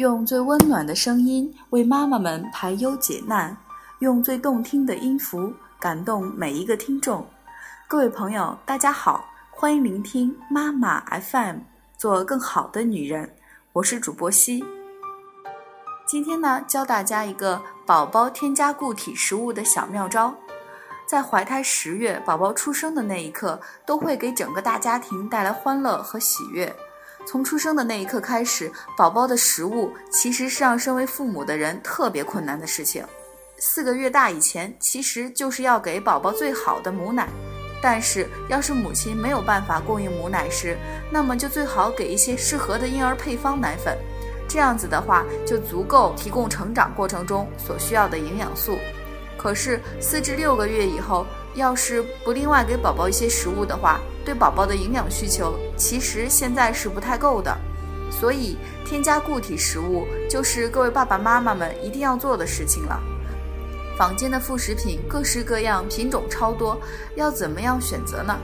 用最温暖的声音为妈妈们排忧解难，用最动听的音符感动每一个听众。各位朋友，大家好，欢迎聆听妈妈 FM，做更好的女人。我是主播西。今天呢，教大家一个宝宝添加固体食物的小妙招。在怀胎十月，宝宝出生的那一刻，都会给整个大家庭带来欢乐和喜悦。从出生的那一刻开始，宝宝的食物其实是让身为父母的人特别困难的事情。四个月大以前，其实就是要给宝宝最好的母奶。但是，要是母亲没有办法供应母奶时，那么就最好给一些适合的婴儿配方奶粉。这样子的话，就足够提供成长过程中所需要的营养素。可是四至六个月以后，要是不另外给宝宝一些食物的话，对宝宝的营养需求其实现在是不太够的。所以添加固体食物就是各位爸爸妈妈们一定要做的事情了。坊间的副食品各式各样，品种超多，要怎么样选择呢？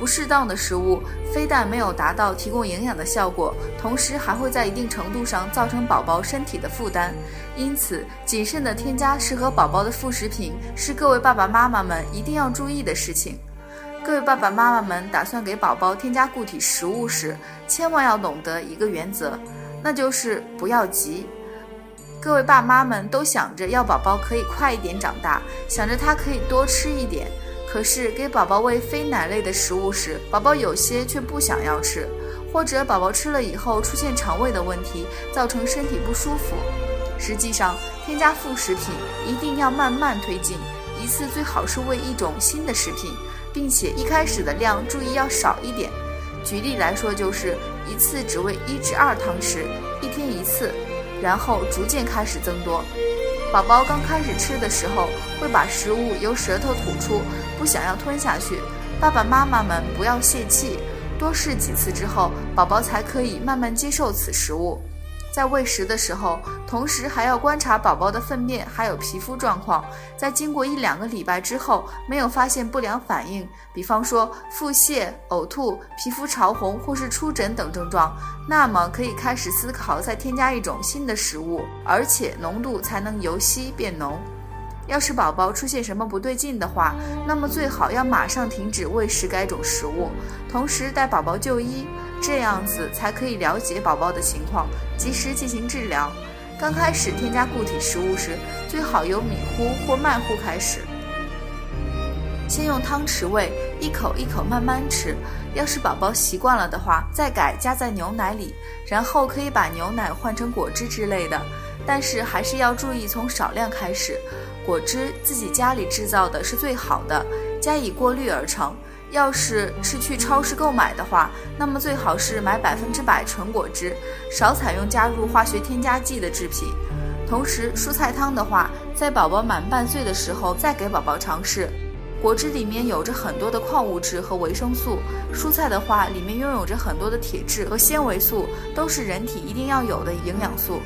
不适当的食物非但没有达到提供营养的效果，同时还会在一定程度上造成宝宝身体的负担。因此，谨慎的添加适合宝宝的副食品是各位爸爸妈妈们一定要注意的事情。各位爸爸妈妈们打算给宝宝添加固体食物时，千万要懂得一个原则，那就是不要急。各位爸妈们都想着要宝宝可以快一点长大，想着他可以多吃一点。可是给宝宝喂非奶类的食物时，宝宝有些却不想要吃，或者宝宝吃了以后出现肠胃的问题，造成身体不舒服。实际上，添加副食品一定要慢慢推进，一次最好是喂一种新的食品，并且一开始的量注意要少一点。举例来说，就是一次只喂一至二汤匙，一天一次，然后逐渐开始增多。宝宝刚开始吃的时候，会把食物由舌头吐出，不想要吞下去。爸爸妈妈们不要泄气，多试几次之后，宝宝才可以慢慢接受此食物。在喂食的时候，同时还要观察宝宝的粪便还有皮肤状况。在经过一两个礼拜之后，没有发现不良反应，比方说腹泻、呕吐、皮肤潮红或是出疹等症状，那么可以开始思考再添加一种新的食物，而且浓度才能由稀变浓。要是宝宝出现什么不对劲的话，那么最好要马上停止喂食该种食物，同时带宝宝就医。这样子才可以了解宝宝的情况，及时进行治疗。刚开始添加固体食物时，最好由米糊或麦糊开始，先用汤匙喂，一口一口慢慢吃。要是宝宝习惯了的话，再改加在牛奶里，然后可以把牛奶换成果汁之类的。但是还是要注意从少量开始，果汁自己家里制造的是最好的，加以过滤而成。要是是去超市购买的话，那么最好是买百分之百纯果汁，少采用加入化学添加剂的制品。同时，蔬菜汤的话，在宝宝满半岁的时候再给宝宝尝试。果汁里面有着很多的矿物质和维生素，蔬菜的话，里面拥有着很多的铁质和纤维素，都是人体一定要有的营养素。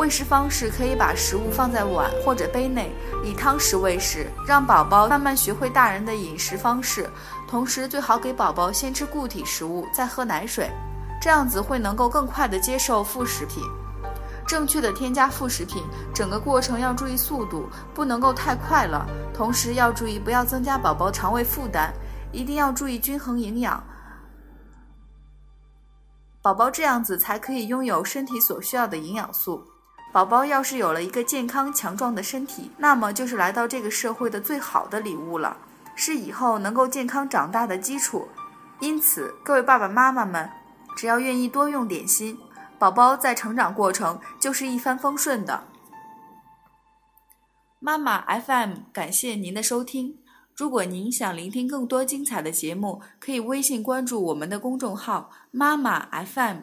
喂食方式可以把食物放在碗或者杯内，以汤匙喂食，让宝宝慢慢学会大人的饮食方式。同时，最好给宝宝先吃固体食物，再喝奶水，这样子会能够更快的接受副食品。正确的添加副食品，整个过程要注意速度，不能够太快了。同时要注意不要增加宝宝肠胃负担，一定要注意均衡营养。宝宝这样子才可以拥有身体所需要的营养素。宝宝要是有了一个健康强壮的身体，那么就是来到这个社会的最好的礼物了，是以后能够健康长大的基础。因此，各位爸爸妈妈们，只要愿意多用点心，宝宝在成长过程就是一帆风顺的。妈妈 FM，感谢您的收听。如果您想聆听更多精彩的节目，可以微信关注我们的公众号“妈妈 FM”。